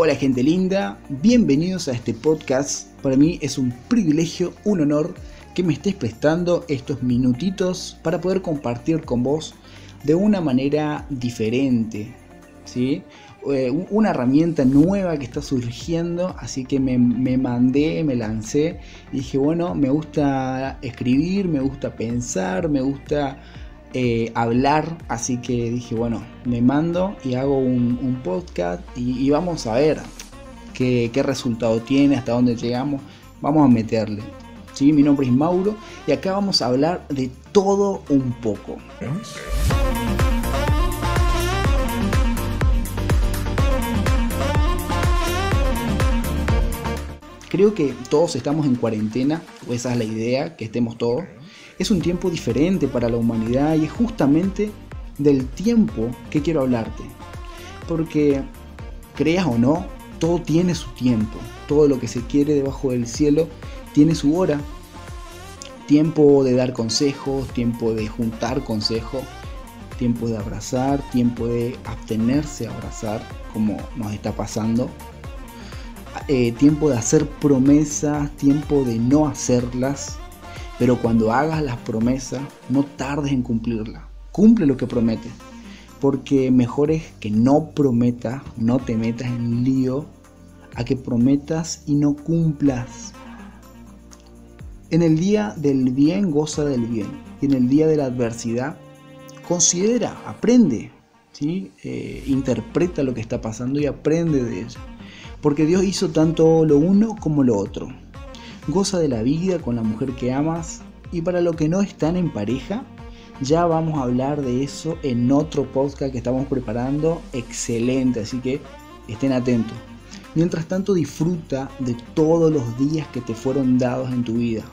Hola gente linda, bienvenidos a este podcast. Para mí es un privilegio, un honor que me estés prestando estos minutitos para poder compartir con vos de una manera diferente, ¿sí? Eh, una herramienta nueva que está surgiendo, así que me, mandé, me lancé dije, bueno, me gusta escribir, me gusta pensar, me gusta eh, hablar, así que dije, bueno, me mando y hago un, podcast y, vamos a ver qué, resultado tiene, hasta dónde llegamos, vamos a meterle. ¿Sí? Mi nombre es Mauro y acá vamos a hablar de todo un poco. Creo que todos estamos en cuarentena, o esa es la idea, que estemos todos. Es un tiempo diferente para la humanidad y es justamente del tiempo que quiero hablarte. Porque, creas o no, todo tiene su tiempo. Todo lo que se quiere debajo del cielo tiene su hora. Tiempo de dar consejos, tiempo de juntar consejos, tiempo de abrazar, tiempo de abstenerse a abrazar, como nos está pasando eh, tiempo de hacer promesas, tiempo de no hacerlas, pero cuando hagas las promesas, no tardes en cumplirlas. Cumple lo que prometes, porque mejor es que no prometas, no te metas en lío, a que prometas y no cumplas. En el día del bien, goza del bien, y en el día de la adversidad, considera, aprende, ¿sí? Eh, interpreta lo que está pasando y aprende de ello porque Dios hizo tanto lo uno como lo otro. Goza de la vida con la mujer que amas. Y para los que no están en pareja, ya vamos a hablar de eso en otro podcast que estamos preparando, excelente, así que estén atentos. Mientras tanto disfruta de todos los días que te fueron dados en tu vida,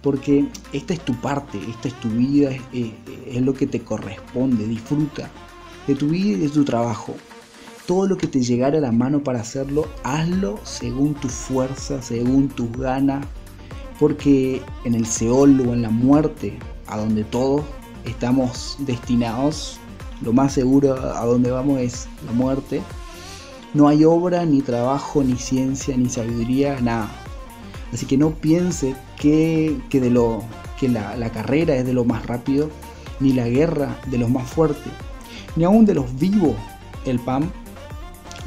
porque esta es tu parte, esta es tu vida, es, es lo que te corresponde, disfruta de tu vida y de tu trabajo todo lo que te llegara a la mano para hacerlo, hazlo según tu fuerza, según tus ganas, porque en el Seol o en la muerte, a donde todos estamos destinados, lo más seguro a donde vamos es la muerte, no hay obra, ni trabajo, ni ciencia, ni sabiduría, nada. Así que no piense que, de lo, que la, la carrera es de lo más rápido, ni la guerra de los más fuertes, ni aún de los vivos el pan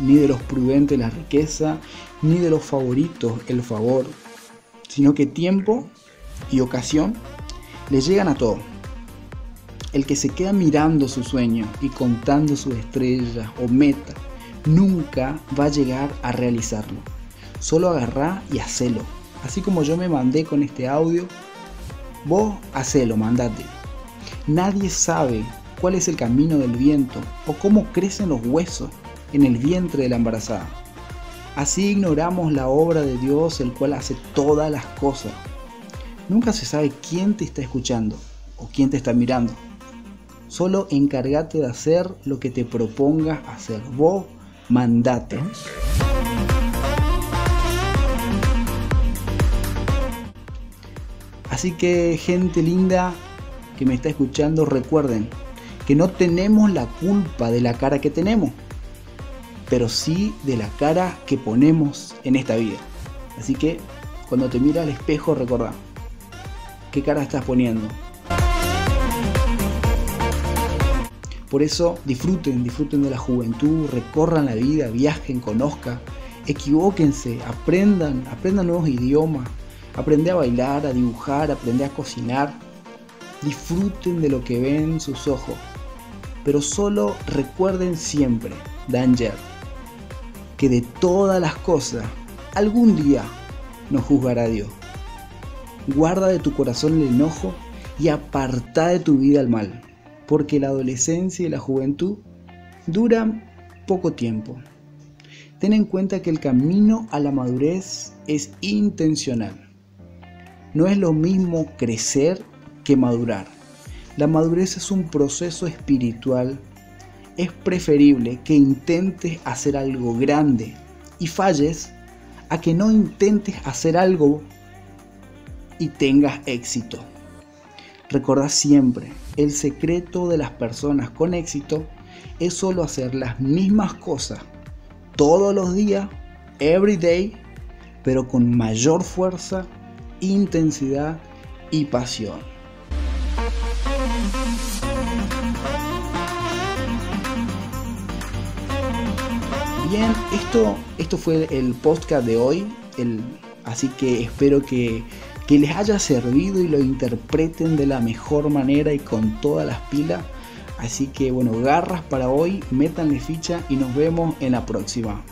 ni de los prudentes la riqueza, ni de los favoritos el favor, sino que tiempo y ocasión le llegan a todo. El que se queda mirando su sueño y contando sus estrellas o meta, nunca va a llegar a realizarlo. Solo agarrá y hacelo. Así como yo me mandé con este audio, vos hacelo, mandate. Nadie sabe cuál es el camino del viento o cómo crecen los huesos en el vientre de la embarazada. Así ignoramos la obra de Dios, el cual hace todas las cosas. Nunca se sabe quién te está escuchando o quién te está mirando. Solo encárgate de hacer lo que te propongas hacer. Vos mandate. Así que gente linda que me está escuchando, recuerden que no tenemos la culpa de la cara que tenemos pero sí de la cara que ponemos en esta vida. Así que cuando te mira al espejo recordá, ¿qué cara estás poniendo? Por eso disfruten, disfruten de la juventud, recorran la vida, viajen, conozcan, equivóquense, aprendan, aprendan nuevos idiomas, aprende a bailar, a dibujar, aprende a cocinar. Disfruten de lo que ven sus ojos, pero solo recuerden siempre, Danger, que de todas las cosas algún día nos juzgará Dios. Guarda de tu corazón el enojo y aparta de tu vida el mal, porque la adolescencia y la juventud duran poco tiempo. Ten en cuenta que el camino a la madurez es intencional. No es lo mismo crecer que madurar. La madurez es un proceso espiritual es preferible que intentes hacer algo grande y falles a que no intentes hacer algo y tengas éxito. Recordá siempre, el secreto de las personas con éxito es solo hacer las mismas cosas todos los días, every day, pero con mayor fuerza, intensidad y pasión. Bien, esto, esto fue el podcast de hoy, el, así que espero que, que les haya servido y lo interpreten de la mejor manera y con todas las pilas. Así que bueno, garras para hoy, métanle ficha y nos vemos en la próxima.